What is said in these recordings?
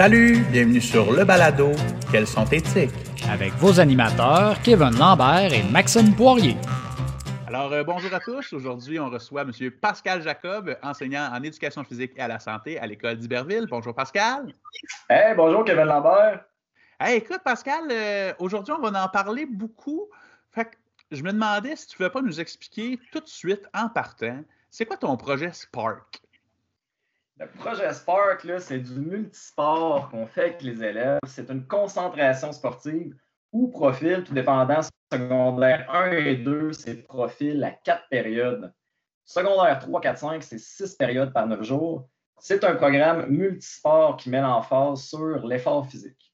Salut, bienvenue sur le balado Quels sont éthiques avec vos animateurs Kevin Lambert et Maxime Poirier. Alors, euh, bonjour à tous. Aujourd'hui, on reçoit M. Pascal Jacob, enseignant en éducation physique et à la santé à l'école d'Iberville. Bonjour, Pascal. Hey, bonjour, Kevin Lambert. Hey, écoute, Pascal, euh, aujourd'hui, on va en parler beaucoup. Fait que je me demandais si tu ne veux pas nous expliquer tout de suite, en partant, c'est quoi ton projet Spark? Le projet Spark, c'est du multisport qu'on fait avec les élèves. C'est une concentration sportive ou profil, tout dépendant, secondaire 1 et 2, c'est profil à quatre périodes. Secondaire 3, 4, 5, c'est six périodes par neuf jours. C'est un programme multisport qui met l'emphase sur l'effort physique.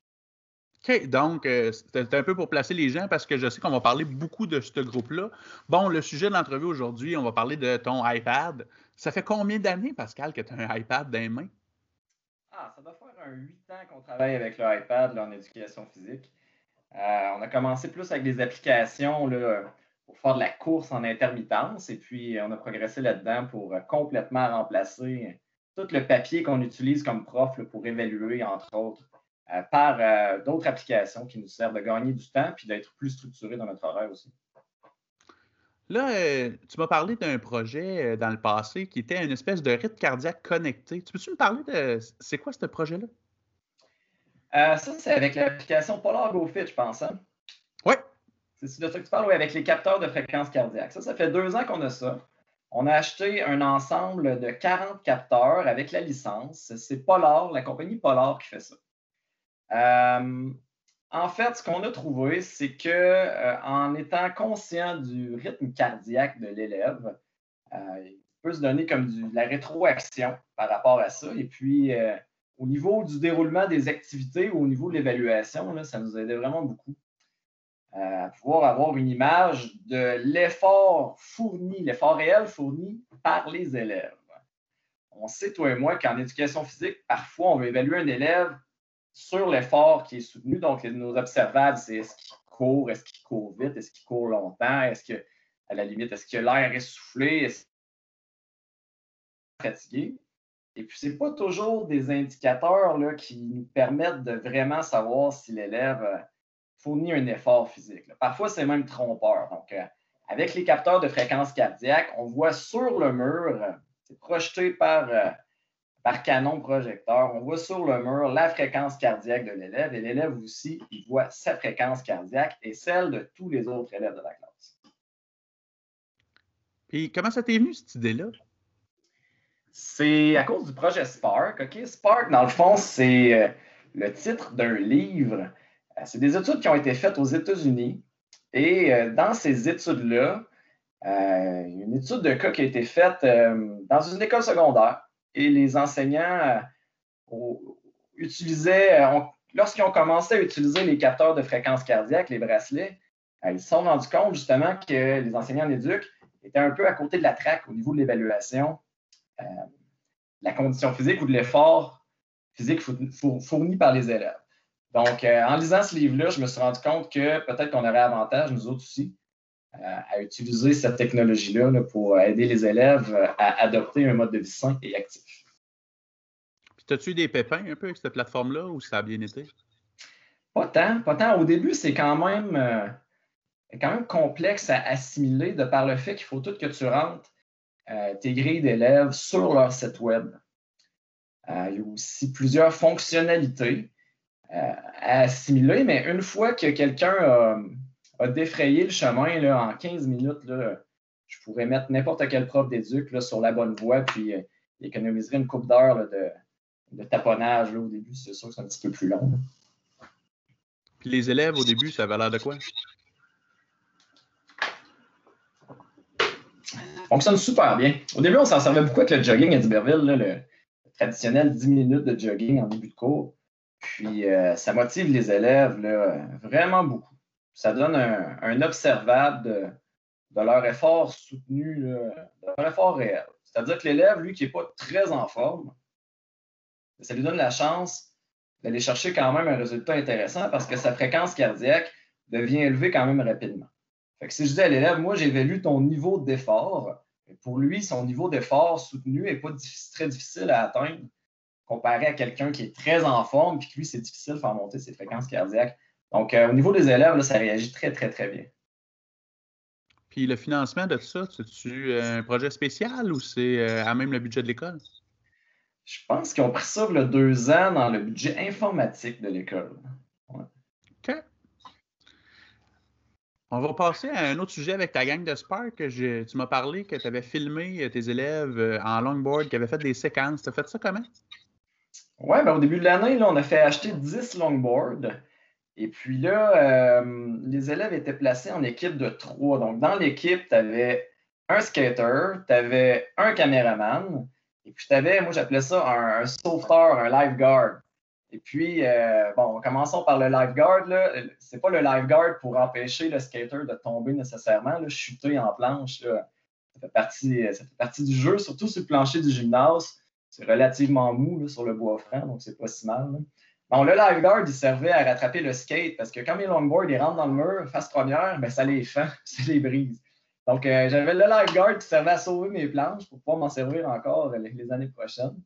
OK, donc euh, c'était un peu pour placer les gens parce que je sais qu'on va parler beaucoup de ce groupe-là. Bon, le sujet de l'entrevue aujourd'hui, on va parler de ton iPad. Ça fait combien d'années, Pascal, que tu as un iPad dans les mains? Ah, ça doit faire un 8 ans qu'on travaille avec le iPad en éducation physique. Euh, on a commencé plus avec des applications pour faire de la course en intermittence et puis on a progressé là-dedans pour euh, complètement remplacer tout le papier qu'on utilise comme prof pour évaluer, entre autres, euh, par d'autres applications qui nous servent de gagner du temps puis d'être plus structurés dans notre horaire aussi. Là, euh, tu m'as parlé d'un projet euh, dans le passé qui était une espèce de rythme cardiaque connecté. Tu peux-tu me parler de c'est quoi ce projet-là? Euh, ça, c'est avec l'application Polar GoFit, je pense. Hein? Oui. C'est de ça que tu parles, oui, avec les capteurs de fréquence cardiaque. Ça, ça fait deux ans qu'on a ça. On a acheté un ensemble de 40 capteurs avec la licence. C'est Polar, la compagnie Polar qui fait ça. En fait, ce qu'on a trouvé, c'est que euh, en étant conscient du rythme cardiaque de l'élève, euh, il peut se donner comme de la rétroaction par rapport à ça. Et puis, euh, au niveau du déroulement des activités ou au niveau de l'évaluation, ça nous aidait vraiment beaucoup à pouvoir avoir une image de l'effort fourni, l'effort réel fourni par les élèves. On sait, toi et moi, qu'en éducation physique, parfois, on veut évaluer un élève sur l'effort qui est soutenu. Donc, nos observables, c'est est-ce qu'il court, est-ce qu'il court vite, est-ce qu'il court longtemps, est-ce que, à la limite, est-ce que l'air essoufflé, est-ce qu'il est fatigué. Et puis, ce n'est pas toujours des indicateurs là, qui nous permettent de vraiment savoir si l'élève euh, fournit un effort physique. Parfois, c'est même trompeur. Donc, euh, avec les capteurs de fréquence cardiaque, on voit sur le mur, euh, c'est projeté par par canon projecteur, on voit sur le mur la fréquence cardiaque de l'élève et l'élève aussi, il voit sa fréquence cardiaque et celle de tous les autres élèves de la classe. Puis comment ça t'est venu cette idée-là? C'est à cause du projet Spark. OK? Spark, dans le fond, c'est euh, le titre d'un livre. Euh, c'est des études qui ont été faites aux États-Unis. Et euh, dans ces études-là, il y a une étude de cas qui a été faite dans une école secondaire et les enseignants euh, utilisaient, euh, lorsqu'ils ont commencé à utiliser les capteurs de fréquence cardiaque, les bracelets, euh, ils se sont rendus compte justement que les enseignants en éduc étaient un peu à côté de la traque au niveau de l'évaluation de la condition physique ou de l'effort physique fourni par les élèves. Donc, en lisant ce livre-là, je me suis rendu compte que peut-être qu'on aurait avantage, nous autres aussi, à utiliser cette technologie-là pour aider les élèves à adopter un mode de vie sain et actif. Puis, as-tu eu des pépins un peu avec cette plateforme-là ou ça a bien été? Pas tant, pas tant. Au début, c'est quand même, euh, quand même complexe à assimiler de par le fait qu'il faut tout que tu rentres euh, tes grilles d'élèves sur leur site Web. Euh, il y a aussi plusieurs fonctionnalités à assimiler, mais une fois que quelqu'un a a défrayé le chemin là, en 15 minutes. Là, je pourrais mettre n'importe quel prof d'éduc sur la bonne voie, puis euh, économiserait une coupe d'heure de, de, taponnage au début. C'est sûr que c'est un petit peu plus long. Puis les élèves, au début, ça avait l'air de quoi? fonctionne super bien. Au début, on s'en servait beaucoup avec le jogging à Duberville, le traditionnel 10 minutes de jogging en début de cours. Puis euh, ça motive les élèves là, vraiment beaucoup ça donne un, observable de, leur effort soutenu, de leur effort réel. C'est-à-dire que l'élève, lui, qui n'est pas très en forme, ça lui donne la chance d'aller chercher quand même un résultat intéressant parce que sa fréquence cardiaque devient élevée quand même rapidement. Si je dis à l'élève, moi, j'évalue ton niveau d'effort, pour lui, son niveau d'effort soutenu n'est pas très difficile à atteindre. comparé à quelqu'un qui est très en forme, puis que lui, c'est difficile de faire monter ses fréquences cardiaques. Donc, au niveau des élèves, ça réagit très, très, très bien. Puis le financement de tout ça, c'est-tu un projet spécial ou c'est à même le budget de l'école? Je pense qu'ils ont pris ça a deux ans dans le budget informatique de l'école. OK. On va passer à un autre sujet avec ta gang de Spark. tu m'as parlé que tu avais filmé tes élèves euh, en longboard, qui avaient fait des séquences. Tu as fait ça comment? Oui, ben, au début de l'année, on a fait acheter 10 longboards. Et puis là, euh, les élèves étaient placés en équipe de trois. Donc, dans l'équipe, tu avais un skater, tu avais un caméraman, et puis, tu avais, moi, j'appelais ça un, sauveteur, un lifeguard. Et puis, euh, bon, commençons par le lifeguard. Ce n'est pas le lifeguard pour empêcher le skater de tomber nécessairement, là, chuter en planche. Ça, fait partie, ça fait partie du jeu, surtout sur le plancher du gymnase. C'est relativement mou sur le bois franc, donc c'est pas si mal. Bon, le lifeguard, il servait à rattraper le skate parce que quand mes longboards ils rentrent dans le mur, face première, ben, ça les fend, ça les brise. Donc, euh, j'avais le lifeguard qui servait à sauver mes planches pour pouvoir m'en servir encore les, années prochaines.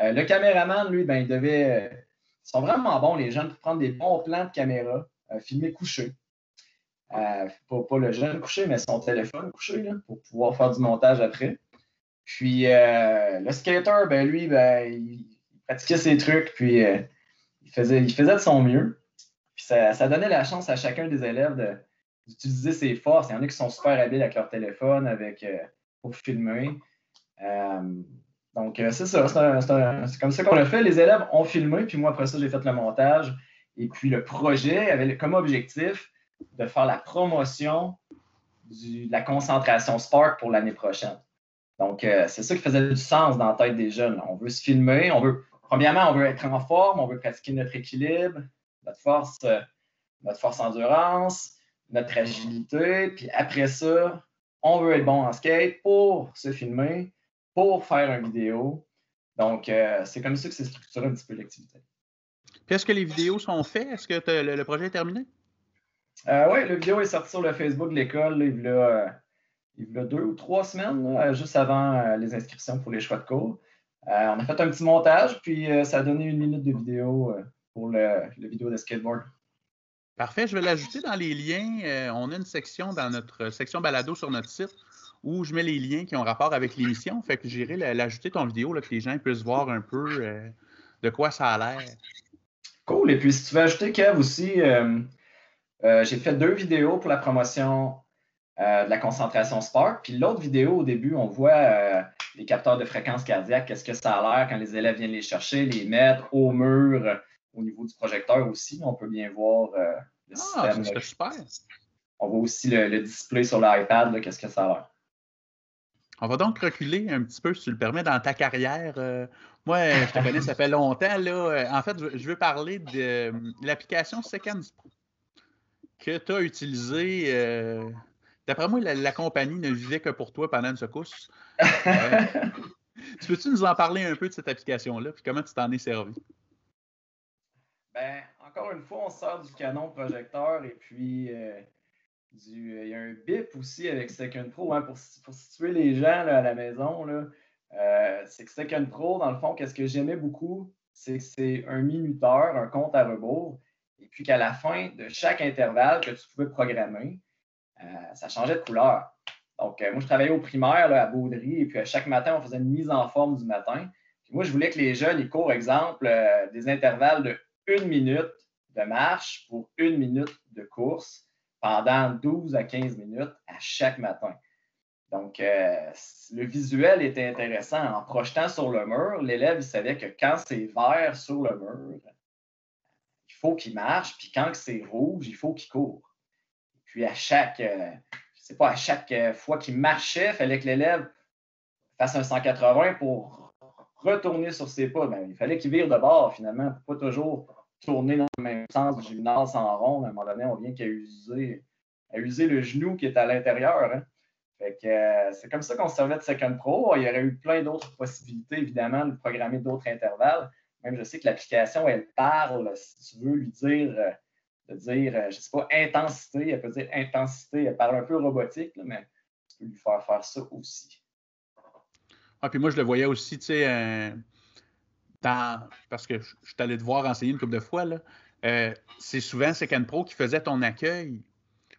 Euh, le caméraman, lui, ben, il devait. Euh, ils sont vraiment bons, les jeunes, pour prendre des bons plans de caméra, filmer couché. Pas, le jeune couché, mais son téléphone couché, pour pouvoir faire du montage après. Puis, le skater, ben, lui, ben, il, pratiquait ses trucs, puis il faisait de son mieux. Puis, ça, ça donnait la chance à chacun des élèves d'utiliser ses forces. Il y en a qui sont super habiles avec leur téléphone avec, euh, pour filmer. Euh, donc, euh, c'est ça. C'est comme ça qu'on l'a fait. Les élèves ont filmé, puis moi, après ça, j'ai fait le montage. Et puis, le projet avait comme objectif de faire la promotion de la concentration Spark pour l'année prochaine. Donc, c'est ça qui faisait du sens dans la tête des jeunes. On veut se filmer, on veut, premièrement, on veut être en forme, on veut pratiquer notre équilibre, notre force, notre force endurance, notre agilité. Puis après ça, on veut être bon en skate pour se filmer, pour faire une vidéo. Donc, euh, c'est comme ça que c'est structuré un petit peu l'activité. Puis est-ce que les vidéos sont faites? Est-ce que le, projet est terminé? Euh, oui, la vidéo est sortie sur le Facebook de l'école il, y a deux ou trois semaines, juste avant les inscriptions pour les choix de cours. Euh, on a fait un petit montage, puis ça a donné une minute de vidéo pour le, le vidéo de skateboard. Parfait, je vais l'ajouter dans les liens. Euh, on a une section dans notre section balado sur notre site où je mets les liens qui ont rapport avec l'émission. Fait que j'irai l'ajouter ton vidéo, là, que les gens puissent voir un peu euh, de quoi ça a l'air. Cool. Et puis, si tu veux ajouter, Kev, aussi, euh, j'ai fait deux vidéos pour la promotion de la concentration sport. Puis l'autre vidéo, au début, on voit les capteurs de fréquence cardiaque, qu'est-ce que ça a l'air quand les élèves viennent les chercher, les mettre au mur au niveau du projecteur aussi? On peut bien voir euh, le ah, système. super. On voit aussi le, display sur l'iPad, qu'est-ce que ça a l'air? On va donc reculer un petit peu, si tu le permets, dans ta carrière. Euh, moi, je te connais, ça fait longtemps. Là. Euh, en fait, je veux parler de l'application Seconds Pro que tu as utilisée. D'après moi, la, compagnie ne vivait que pour toi pendant une secousse. tu peux-tu nous en parler un peu de cette application-là, puis comment tu t'en es servi? Ben, encore une fois, on sort du canon projecteur et puis euh, du, il y a un bip aussi avec Second Pro. Hein, pour, situer les gens à la maison, euh, c'est que Second Pro, dans le fond, qu'est-ce que j'aimais beaucoup, c'est que c'est un minuteur, un compte à rebours, et puis qu'à la fin de chaque intervalle que tu pouvais programmer, euh, ça changeait de couleur. Donc, moi, je travaillais au primaire à Baudry, et puis à chaque matin, on faisait une mise en forme du matin. moi, je voulais que les jeunes, ils courent, exemple, des intervalles de une minute de marche pour une minute de course pendant 12 à 15 minutes à chaque matin. Donc, euh, le visuel était intéressant. En projetant sur le mur, l'élève savait que quand c'est vert sur le mur, il faut qu'il marche, puis quand c'est rouge, il faut qu'il court. Puis à chaque, euh, je sais pas, à chaque fois qu'il marchait, il fallait que l'élève fasse un 180 pour retourner sur ses pas, ben, il fallait qu'il vire de bord finalement, pour pas toujours tourner dans le même sens du gymnase en rond. À un moment donné, on vient qu'à user, à user le genou qui est à l'intérieur. Hein. Euh, c'est comme ça qu'on se servait de Second Pro. Il y aurait eu plein d'autres possibilités, évidemment, de programmer d'autres intervalles. Même je sais que l'application, elle parle, si tu veux lui dire, euh, dire, euh, je ne sais pas, intensité, elle peut dire intensité, elle parle un peu robotique, mais tu peux lui faire faire ça aussi. Ah, puis moi, je le voyais aussi, tu sais, parce que je suis allé te voir enseigner une couple de fois, là, euh, c'est souvent Second Pro qui faisait ton accueil.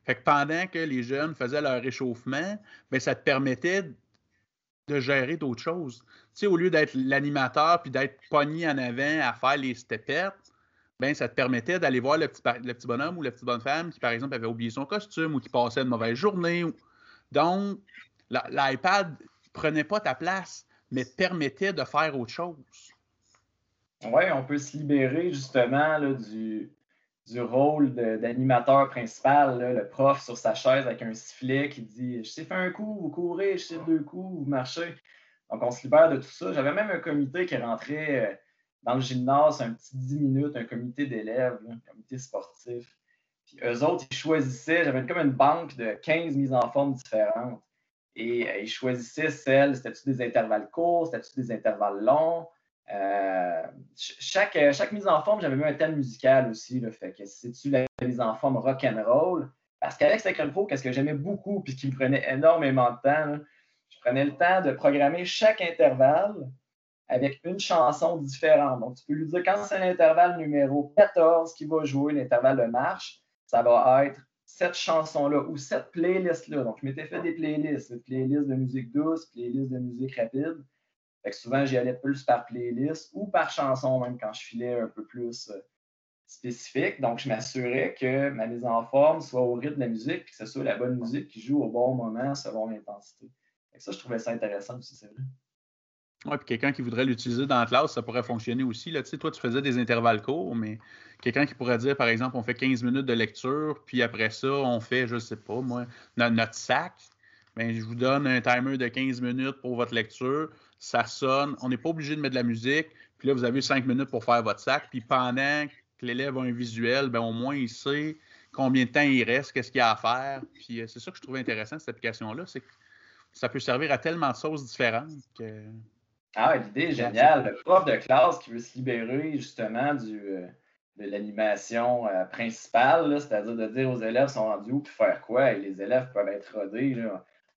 Fait que pendant que les jeunes faisaient leur réchauffement, ben, ça te permettait de gérer d'autres choses. Tu sais, au lieu d'être l'animateur puis d'être pogné en avant à faire les stepettes, ben, ça te permettait d'aller voir le petit, le petit, bonhomme ou la petite bonne femme qui, par exemple, avait oublié son costume ou qui passait une mauvaise journée. Donc, l'iPad prenait pas ta place, mais permettait de faire autre chose. Oui, on peut se libérer justement du, du rôle d'animateur principal, le prof sur sa chaise avec un sifflet qui dit Je sais faire un coup, vous courez, je sais deux coups, vous marchez. Donc, on se libère de tout ça. J'avais même un comité qui rentrait euh, dans le gymnase, un petit 10 minutes, un comité d'élèves, un comité sportif. Puis eux autres, ils choisissaient, j'avais comme une banque de 15 mises en forme différentes. Et euh, ils choisissaient celles, c'était-tu des intervalles courts, c'était-tu des intervalles longs, euh, chaque, euh, chaque mise en forme, j'avais mis un thème musical aussi. Là, fait que c'est-tu la mise en forme rock and roll? Parce qu'avec Sacred Pro, qu'est-ce que j'aimais beaucoup puis qui me prenait énormément de temps, je prenais le temps de programmer chaque intervalle avec une chanson différente. Donc, tu peux lui dire quand c'est l'intervalle numéro 14 qui va jouer l'intervalle de marche, ça va être cette chanson-là ou cette playlist-là. Donc, je m'étais fait des playlists, playlists de musique douce, playlists de musique rapide. Fait que souvent, j'y allais plus par playlist ou par chanson, même quand je filais un peu plus euh, spécifique. Donc, je m'assurais que ma mise en forme soit au rythme de la musique et que ce soit la bonne musique qui joue au bon moment selon l'intensité. Ça, je trouvais ça intéressant aussi, c'est vrai. Oui, puis quelqu'un qui voudrait l'utiliser dans la classe, ça pourrait fonctionner aussi. Là. Tu sais, toi, tu faisais des intervalles courts, mais quelqu'un qui pourrait dire, par exemple, on fait 15 minutes de lecture, puis après ça, on fait, je ne sais pas, moi, notre, sac. Bien, je vous donne un timer de 15 minutes pour votre lecture ça sonne, on n'est pas obligé de mettre de la musique, puis là, vous avez cinq minutes pour faire votre sac, puis pendant que l'élève a un visuel, ben, au moins, il sait combien de temps il reste, qu'est-ce qu'il y a à faire. Puis euh, c'est ça que je trouvais intéressant, cette application-là, c'est que ça peut servir à tellement de choses différentes que... Ah, l'idée est géniale. Le prof de classe qui veut se libérer justement du, euh, de l'animation euh, principale, c'est-à-dire de dire aux élèves sont rendus où, puis faire quoi, et les élèves peuvent être rodés.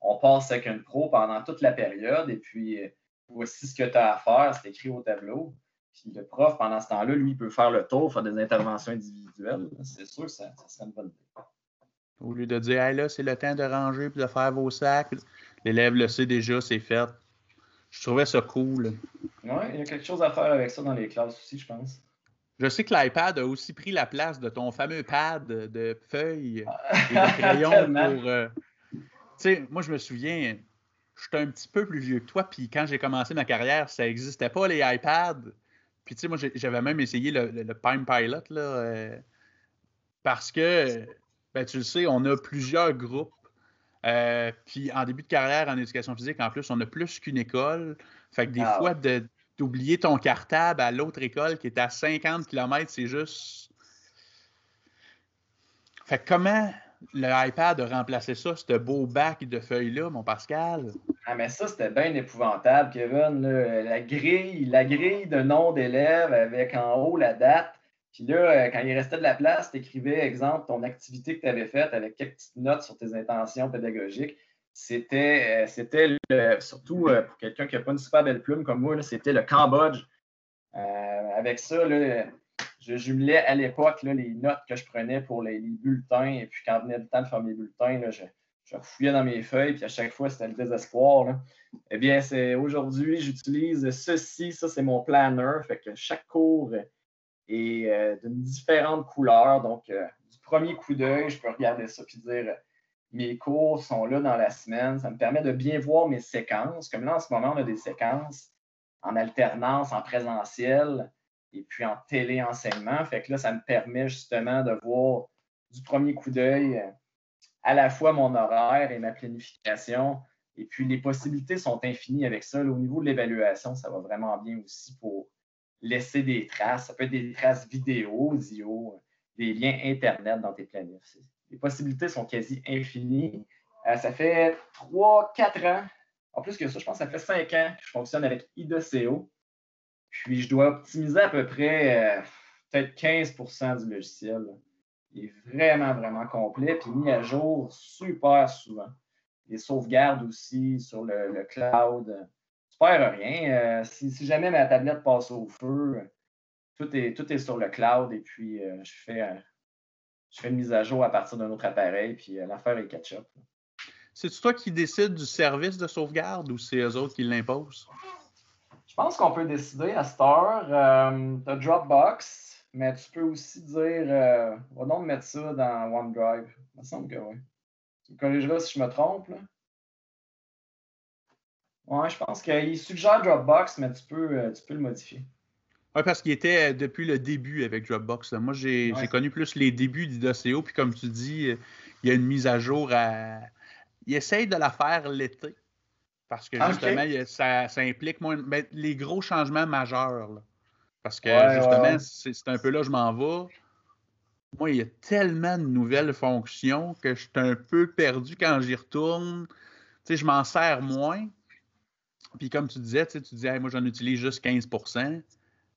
On passe avec une pro pendant toute la période, et puis voici ce que tu as à faire, c'est écrit au tableau. Puis le prof, pendant ce temps-là, lui, il peut faire le tour, faire des interventions individuelles. C'est sûr que ça, serait une bonne idée. Au lieu de dire, hey, là, c'est le temps de ranger et de faire vos sacs, l'élève le sait déjà, c'est fait. Je trouvais ça cool. Oui, il y a quelque chose à faire avec ça dans les classes aussi, je pense. Je sais que l'iPad a aussi pris la place de ton fameux pad de feuilles et de crayons pour. Euh, tu sais, moi, je me souviens, je suis un petit peu plus vieux que toi, puis quand j'ai commencé ma carrière, ça n'existait pas les iPads. Puis tu sais, moi, j'avais même essayé le, le, Palm Pilot, là, euh, parce que, ben, tu le sais, on a plusieurs groupes. Euh, puis en début de carrière en éducation physique, en plus, on a plus qu'une école. Fait que des ah fois, d'oublier ton cartable à l'autre école qui est à 50 km, c'est juste. Fait que comment l'iPad a remplacé ça, ce beau bac de feuilles-là, mon Pascal? Ah, mais ça, c'était bien épouvantable, Kevin. La grille, la grille de nom d'élèves avec en haut la date. Puis là, euh, quand il restait de la place, tu écrivais, exemple, ton activité que tu avais faite avec quelques petites notes sur tes intentions pédagogiques. C'était, euh, surtout euh, pour quelqu'un qui n'a pas une super belle plume comme moi, c'était le Cambodge. avec ça, là, je jumelais à l'époque les notes que je prenais pour les, bulletins. Et puis, quand venait le temps de faire mes bulletins, je, je refouillais dans mes feuilles. Puis, à chaque fois, c'était le désespoir. Eh bien, c'est aujourd'hui, j'utilise ceci. Ça, c'est mon planner. Fait que chaque cours est euh, d'une différente couleur. Donc, euh, du premier coup d'œil, je peux regarder ça puis dire mes cours sont là dans la semaine. Ça me permet de bien voir mes séquences. Comme là, en ce moment, on a des séquences en alternance, en présentiel et puis en téléenseignement. Fait que là, ça me permet justement de voir du premier coup d'œil euh, à la fois mon horaire et ma planification. Et puis les possibilités sont infinies avec ça. au niveau de l'évaluation, ça va vraiment bien aussi pour laisser des traces. Ça peut être des traces vidéo, audio, des liens Internet dans tes planifs. Les possibilités sont quasi infinies. Euh, ça fait 3-4 ans. En plus que ça, je pense que ça fait 5 ans que je fonctionne avec IDCO. Puis, je dois optimiser à peu près euh, peut-être 15% du logiciel. Il est vraiment, vraiment complet, puis mis à jour super souvent. Les sauvegardes aussi sur le, cloud. Tu perds rien. si, jamais ma tablette passe au feu, tout est, tout est sur le cloud et puis je, fais, je fais une mise à jour à partir d'un autre appareil, puis l'affaire est catch-up. C'est toi qui décides du service de sauvegarde ou c'est eux autres qui l'imposent? Je pense qu'on peut décider à Star. Euh, tu as Dropbox, mais tu peux aussi dire euh, va donc mettre ça dans OneDrive. Il me semble que oui. Tu me corrigeras si je me trompe. Là. Ouais, je pense qu'il suggère Dropbox, mais tu peux, euh, tu peux le modifier. Oui, parce qu'il était depuis le début avec Dropbox. Moi, j'ai connu plus les débuts d'IDOCO, puis comme tu dis, il y a une mise à jour à, il essaye de la faire l'été. Parce que ah, justement, ça, implique moins, ben, les gros changements majeurs. Parce que justement, c'est un peu là que je m'en vais. Moi, il y a tellement de nouvelles fonctions que je suis un peu perdu quand j'y retourne. Tu sais, je m'en sers moins. Puis comme tu disais, tu disais, moi, j'en utilise juste 15%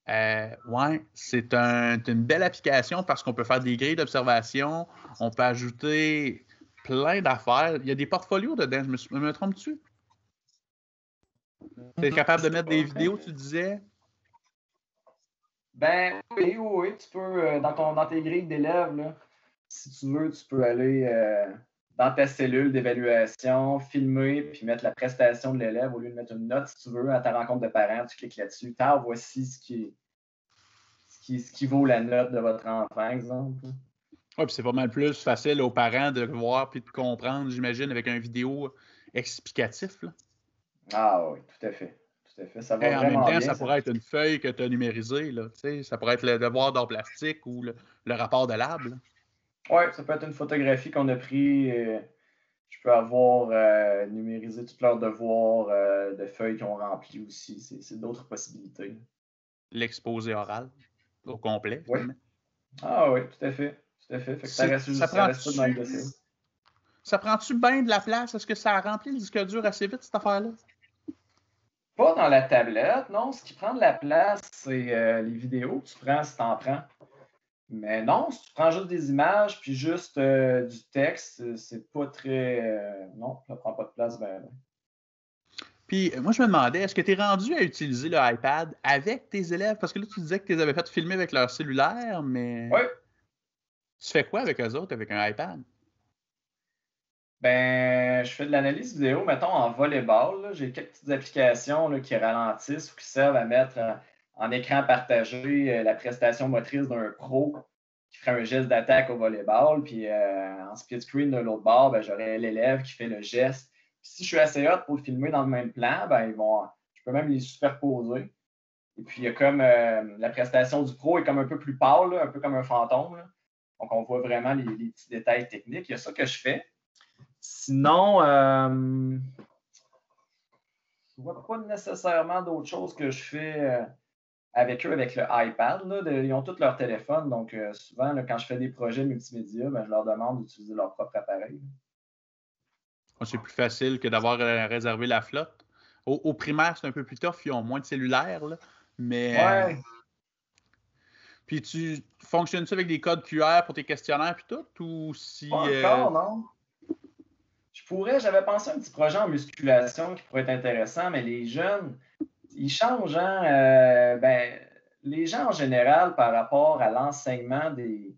euh, ouais, c'est une belle application parce qu'on peut faire des grilles d'observation, on peut ajouter plein d'affaires. Il y a des portfolios dedans, je me, me trompe-tu? Tu es capable de mettre des vidéos, tu disais? Ben oui, oui, tu peux, euh, dans, ton, dans tes grilles d'élèves, si tu veux, tu peux aller euh, dans ta cellule d'évaluation, filmer, puis mettre la prestation de l'élève au lieu de mettre une note, si tu veux, à ta rencontre de parents, tu cliques là-dessus. Tant voici ce qui, ce, qui, ce qui vaut la note de votre enfant, exemple. Oui, puis c'est pas mal plus facile aux parents de voir puis de comprendre, j'imagine, avec un vidéo explicatif. Là. Ah oui, tout à fait. Tout à fait. Ça va en même temps, ça, pourrait être une feuille que tu as numérisée. Là, ça pourrait être le devoir d'or plastique ou le, rapport de lab. Oui, ça peut être une photographie qu'on a pris. Euh, je peux avoir euh, numérisé tous leurs devoirs euh, de feuilles qu'ils ont rempli aussi. C'est d'autres possibilités. L'exposé oral au complet. Oui. Ah oui, tout à fait. Tout à fait. ça reste, ça, prend reste pas de Ça prend-tu bien de la place? Est-ce que ça rempli le disque dur assez vite, cette affaire-là? Pas dans la tablette, non. Ce qui prend de la place, c'est euh, les vidéos que tu prends si tu en prends. Mais non, si tu prends juste des images puis juste euh, du texte, c'est pas très. Euh, non, ça prend pas de place. Ben, Puis moi, je me demandais, est-ce que tu es rendu à utiliser le iPad avec tes élèves? Parce que là, tu disais que tu les avais fait filmer avec leur cellulaire, mais. Oui, tu fais quoi avec eux autres avec un iPad? Ben, je fais de l'analyse vidéo, mettons, en volleyball. J'ai quelques petites applications qui ralentissent ou qui servent à mettre en, écran partagé euh, la prestation motrice d'un pro qui ferait un geste d'attaque au volleyball. Puis euh, en split screen de l'autre bord, ben, j'aurais l'élève qui fait le geste. si je suis assez hot pour le filmer dans le même plan, ben, ils vont, je peux même les superposer. Et puis, il y a comme euh, la prestation du pro est comme un peu plus pâle, un peu comme un fantôme. Donc, on voit vraiment les, petits détails techniques. Il y a ça que je fais. Sinon, je ne vois pas nécessairement d'autres choses que je fais avec eux, avec le iPad. ils ont tous leur téléphone. Donc, euh, souvent, quand je fais des projets multimédia, ben, je leur demande d'utiliser leur propre appareil. C'est plus facile que d'avoir réservé la flotte. Au, primaire, c'est un peu plus tough. Ils ont moins de cellulaires. mais ouais. Puis tu fonctionnes-tu avec des codes QR pour tes questionnaires puis tout? Ou si. Pas euh, encore, non. Je pourrais, j'avais pensé à un petit projet en musculation qui pourrait être intéressant, mais les jeunes, ils changent, hein, euh, ben, les gens en général par rapport à l'enseignement des,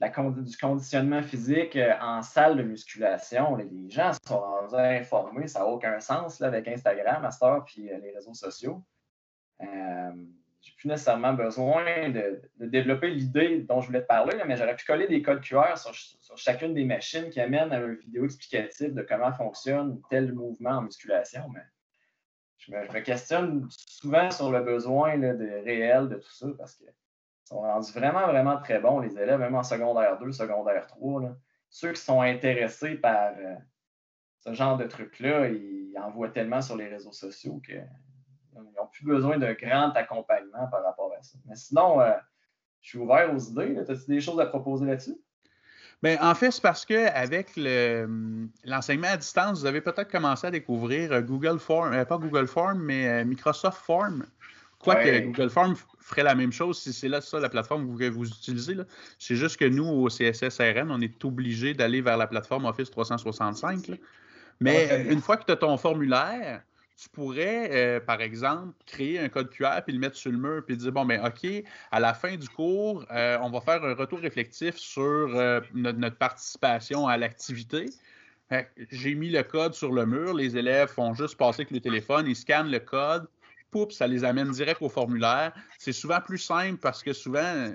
du conditionnement physique euh, en salle de musculation, les gens sont informés, ça n'a aucun sens là, avec Instagram, Master, puis les réseaux sociaux j'ai plus nécessairement besoin de, développer l'idée dont je voulais te parler, mais j'aurais pu coller des codes QR sur, chacune des machines qui amènent à une vidéo explicative de comment fonctionne tel mouvement en musculation. Je me, questionne souvent sur le besoin de, réel de tout ça parce qu'ils sont rendus vraiment, vraiment très bons, les élèves, même en secondaire 2, secondaire 3. Ceux qui sont intéressés par euh, ce genre de trucs-là, ils en voient tellement sur les réseaux sociaux que ils n'ont plus besoin d'un grand accompagnement par rapport à ça. Mais sinon, euh, je suis ouvert aux idées. As-tu des choses à proposer là-dessus? Bien, en fait, c'est parce qu'avec l'enseignement à distance, vous avez peut-être commencé à découvrir euh, Google Form, euh, pas Google Form, mais Microsoft Form. Quoique Google Form ferait la même chose si c'est là ça la plateforme que vous utilisez. C'est juste que nous, au CSSRN, on est obligé d'aller vers la plateforme Office 365. Mais une fois que tu as ton formulaire, tu pourrais, euh, par exemple, créer un code QR puis le mettre sur le mur puis dire bon, ben OK, à la fin du cours, euh, on va faire un retour réflectif sur euh, notre, participation à l'activité. J'ai mis le code sur le mur, les élèves font juste passer avec le téléphone, ils scannent le code, poup, ça les amène direct au formulaire. C'est souvent plus simple parce que souvent,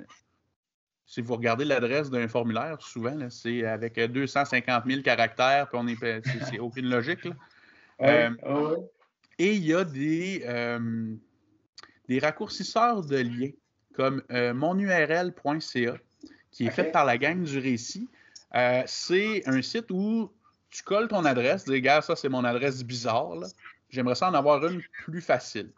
si vous regardez l'adresse d'un formulaire, souvent, c'est avec 250 000 caractères, puis on est, c'est aucune logique. Là. Et il y a des, euh, des raccourcisseurs de liens comme euh, monurl.ca qui est fait par la gang du récit. Euh, c'est un site où tu colles ton adresse, dis, gars, ça c'est mon adresse bizarre. J'aimerais ça en avoir une plus facile.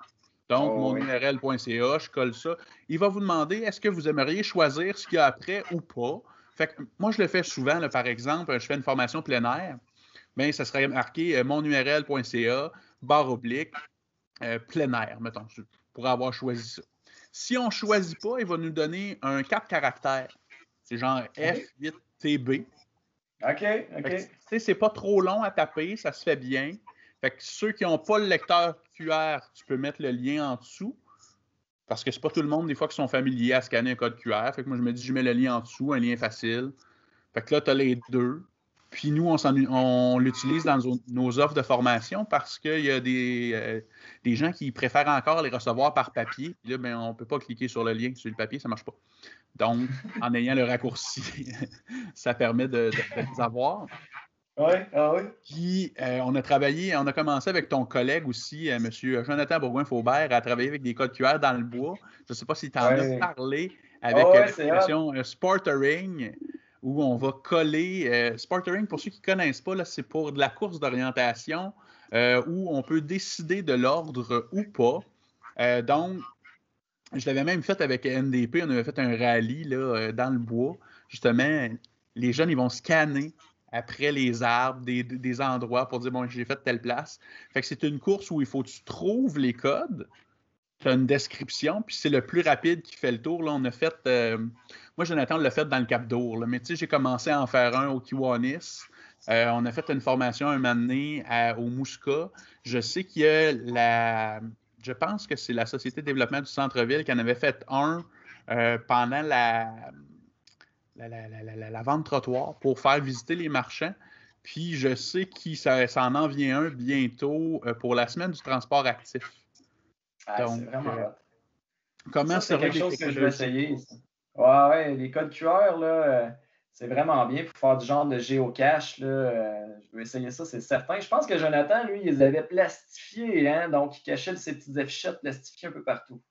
Donc, oh, monurl.ca, je colle ça. Il va vous demander est-ce que vous aimeriez choisir ce qu'il y a après ou pas? Fait moi, je le fais souvent, par exemple, je fais une formation plein air. Bien, ça serait marqué monurl.ca barre oblique, euh, plein air, mettons, pour avoir choisi ça. Si on ne choisit pas, il va nous donner un 4 caractères. C'est genre F8TB. OK, OK. C'est pas trop long à taper, ça se fait bien. Fait que ceux qui n'ont pas le lecteur QR, tu peux mettre le lien en dessous. Parce que c'est pas tout le monde, des fois, qui sont familiers à scanner un code QR. Fait que moi, je me dis, je mets le lien en dessous, un lien facile. Fait que là, tu as les deux. Puis nous, on, l'utilise dans nos, offres de formation parce qu'il y a euh, des, gens qui préfèrent encore les recevoir par papier. Puis là, ben, on ne peut pas cliquer sur le lien sur le papier, ça ne marche pas. Donc, en ayant le raccourci, ça permet de, les avoir. Oui, ah oui. Puis, euh, on a travaillé, on a commencé avec ton collègue aussi, euh, M. Jonathan Bourgoin-Faubert, à travailler avec des codes QR dans le bois. Je ne sais pas si tu en as parlé avec oh, l'expression Sportering où on va coller. Euh, Sportering, pour ceux qui ne connaissent pas, c'est pour de la course d'orientation euh, où on peut décider de l'ordre ou pas. Euh, donc, je l'avais même fait avec NDP, on avait fait un rallye dans le bois. Justement, les jeunes, ils vont scanner après les arbres, des, endroits pour dire, bon, j'ai fait telle place. Fait que c'est une course où il faut que tu trouves les codes, une description, puis c'est le plus rapide qui fait le tour. Là, on a fait, euh, moi, Jonathan l'a fait dans le Cap d'Or, mais tu sais, j'ai commencé à en faire un au Kiwanis. Euh, on a fait une formation un moment donné au Mouska. Je sais qu'il y a la, je pense que c'est la Société de développement du centre-ville qui en avait fait un euh, pendant la, la, la, la, vente trottoir pour faire visiter les marchands. Puis je sais qu'il ça, en vient un bientôt pour la semaine du transport actif. Ah, c'est vraiment euh, Comment c'est quelque chose que je vais essayer. Ouais, ouais, les codes QR, là, euh, c'est vraiment bien pour faire du genre de géocache. Là, euh, je vais essayer ça, c'est certain. Je pense que Jonathan, lui, il les avait plastifiés, hein, donc il cachait ses petites affichettes plastifiées un peu partout.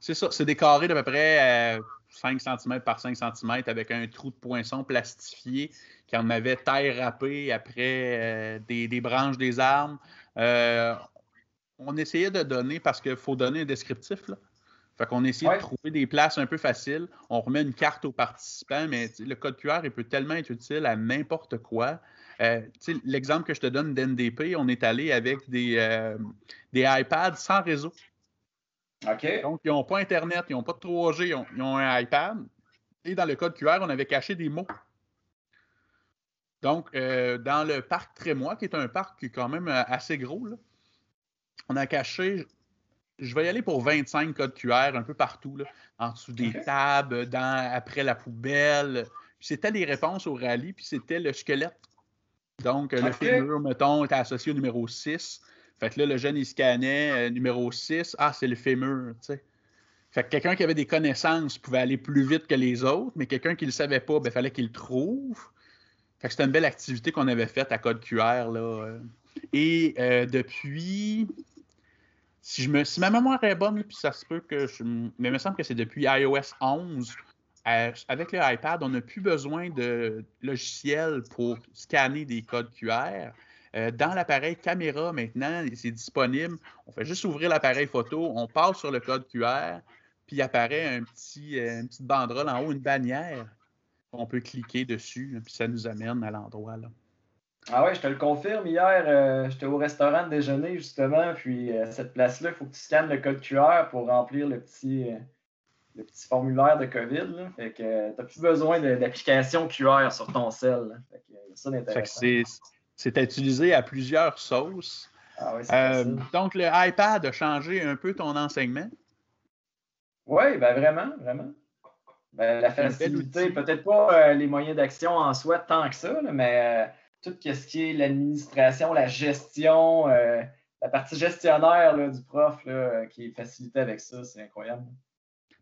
C'est ça, c'est des carrés d'à peu près 5 cm par 5 cm avec un trou de poinçon plastifié qui en avait taille râpée après des, des, branches des arbres on essayait de donner, parce qu'il faut donner un descriptif, là. Fait qu'on essayait de trouver des places un peu faciles. On remet une carte aux participants, mais le code QR, il peut tellement être utile à n'importe quoi. Euh, l'exemple que je te donne d'NDP, on est allé avec des, euh, des iPads sans réseau. OK. Donc, ils n'ont pas Internet, ils n'ont pas de 3G, ils ont, un iPad. Et dans le code QR, on avait caché des mots. Donc, euh, dans le parc Trémois, qui est un parc qui est quand même assez gros, là, on a caché, je vais y aller pour 25 codes QR un peu partout, là, en dessous des tables, dans, après la poubelle. C'était des réponses au rallye, puis c'était le squelette. Donc, le fémur, mettons, était associé au numéro 6. Fait que là, le jeune, il scannait euh, numéro 6. Ah, c'est le fémur, tu sais. Fait que quelqu'un qui avait des connaissances pouvait aller plus vite que les autres, mais quelqu'un qui ne le savait pas, il ben, fallait qu'il le trouve. Fait que c'était une belle activité qu'on avait faite à code QR. Là. Et euh, depuis, si, je me, si ma mémoire est bonne, puis ça se peut que je. Mais il me semble que c'est depuis iOS 11. Euh, avec le iPad, on n'a plus besoin de logiciel pour scanner des codes QR. Euh, dans l'appareil caméra, maintenant, c'est disponible. On fait juste ouvrir l'appareil photo, on passe sur le code QR, puis il apparaît un petit, une petite banderole en haut, une bannière. On peut cliquer dessus, puis ça nous amène à l'endroit. là. Ah ouais, je te le confirme. Hier, euh, j'étais au restaurant de déjeuner, justement, puis euh, cette place-là, il faut que tu scannes le code QR pour remplir le petit, euh, le petit formulaire de COVID. Là. Fait que tu n'as plus besoin d'application QR sur ton cell. Fait que, ça c'est, c'est utilisé à plusieurs sauces. Ah oui, euh, donc, le iPad a changé un peu ton enseignement? Oui, ben vraiment, vraiment. Ben, la facilité, peut-être pas euh, les moyens d'action en soi tant que ça, mais euh, tout ce qui est l'administration, la gestion, la partie gestionnaire du prof qui est facilitée avec ça, c'est incroyable.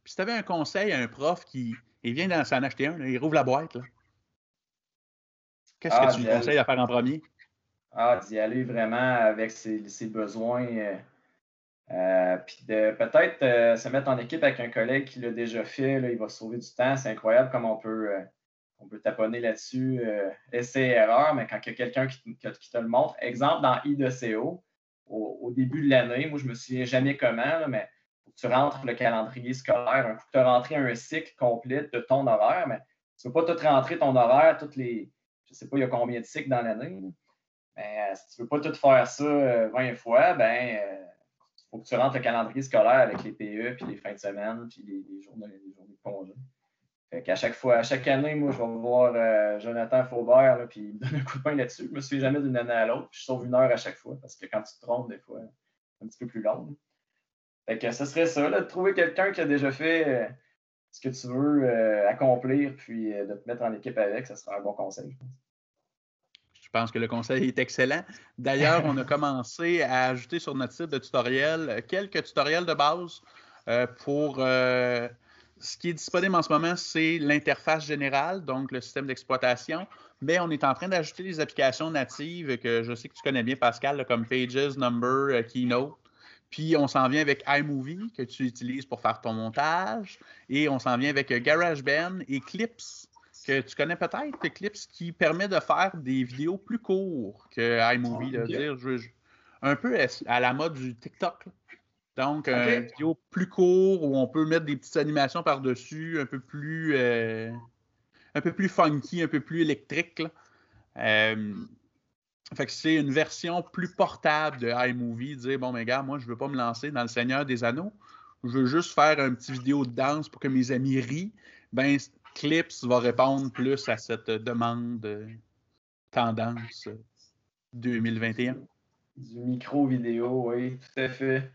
Puis si tu avais un conseil à un prof qui il vient s'en acheter un, il rouvre la boîte, qu'est-ce que ah, tu lui conseilles de faire en premier? Ah, d'y aller vraiment avec ses, besoins. Euh, euh, puis de peut-être euh, se mettre en équipe avec un collègue qui l'a déjà fait, il va sauver du temps. C'est incroyable comme on peut, on peut taponner là-dessus, essai et erreur, mais quand il y a quelqu'un qui, te le montre. Exemple, dans I2CO, au, début de l'année, moi je me souviens jamais comment, mais tu rentres le calendrier scolaire, un coup tu as rentré un cycle complet de ton horaire, mais tu ne peux pas tout rentrer ton horaire, toutes les. Je ne sais pas, il y a combien de cycles dans l'année. Mais euh, si tu ne veux pas tout faire ça 20 euh, fois, ben il euh, faut que tu rentres le calendrier scolaire avec les PE, puis les fins de semaine, puis les, les journées de congé. Fait qu'à chaque fois, à chaque année, moi, je vais voir Jonathan Faubert, là, puis il me donne un coup de pain là-dessus. Je me souviens jamais d'une année à l'autre, je sauve une heure à chaque fois, parce que quand tu te trompes, des fois, c'est un petit peu plus long. Fait que ce serait ça, de trouver quelqu'un qui a déjà fait euh, ce que tu veux euh, accomplir, puis euh, de te mettre en équipe avec, ce serait un bon conseil, je pense. Je pense que le conseil est excellent. D'ailleurs, on a commencé à ajouter sur notre site de tutoriel quelques tutoriels de base pour ce qui est disponible en ce moment, c'est l'interface générale, donc le système d'exploitation. Mais on est en train d'ajouter des applications natives que je sais que tu connais bien, Pascal, comme Pages, Number, Keynote. Puis on s'en vient avec iMovie que tu utilises pour faire ton montage. Et on s'en vient avec euh, GarageBand et Clips que tu connais peut-être, Clips qui permet de faire des vidéos plus courtes que iMovie. Ah, dire, un peu à la mode du TikTok. Donc, une vidéo plus court où on peut mettre des petites animations par-dessus, un peu plus euh, un peu plus funky, un peu plus électrique. Euh, fait que c'est une version plus portable de iMovie, dire bon, mais gars, moi, je veux pas me lancer dans le Seigneur des Anneaux. Je veux juste faire un petit vidéo de danse pour que mes amis rient. Ben, Clips va répondre plus à cette demande tendance 2021. Du micro-vidéo, oui, tout à fait.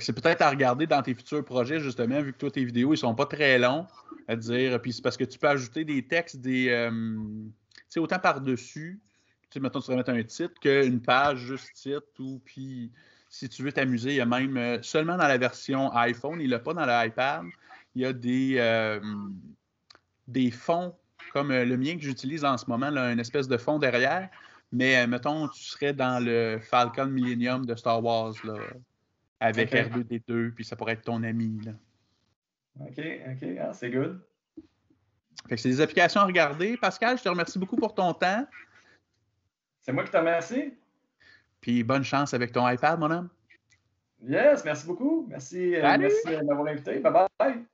C'est peut-être à regarder dans tes futurs projets, justement, vu que toi, tes vidéos, ils sont pas très longs, à dire, puis c'est parce que tu peux ajouter des textes, des. Euh, tu sais, autant par-dessus sais, mettons, tu vas mettre un titre qu'une page juste titre ou puis si tu veux t'amuser, il y a même euh, seulement dans la version iPhone, il a pas dans l'iPad, il y a des, euh, des fonds comme le mien que j'utilise en ce moment, là, une espèce de fond derrière. Mais mettons, tu serais dans le Falcon Millennium de Star Wars là, avec R2D2, puis ça pourrait être ton ami. Là. OK, OK, ah, c'est good. Fait que c'est des applications à regarder. Pascal, je te remercie beaucoup pour ton temps. C'est moi qui te remercie. Puis bonne chance avec ton iPad, mon homme. Yes, merci beaucoup. Merci, euh, merci de m'avoir invité. Bye bye.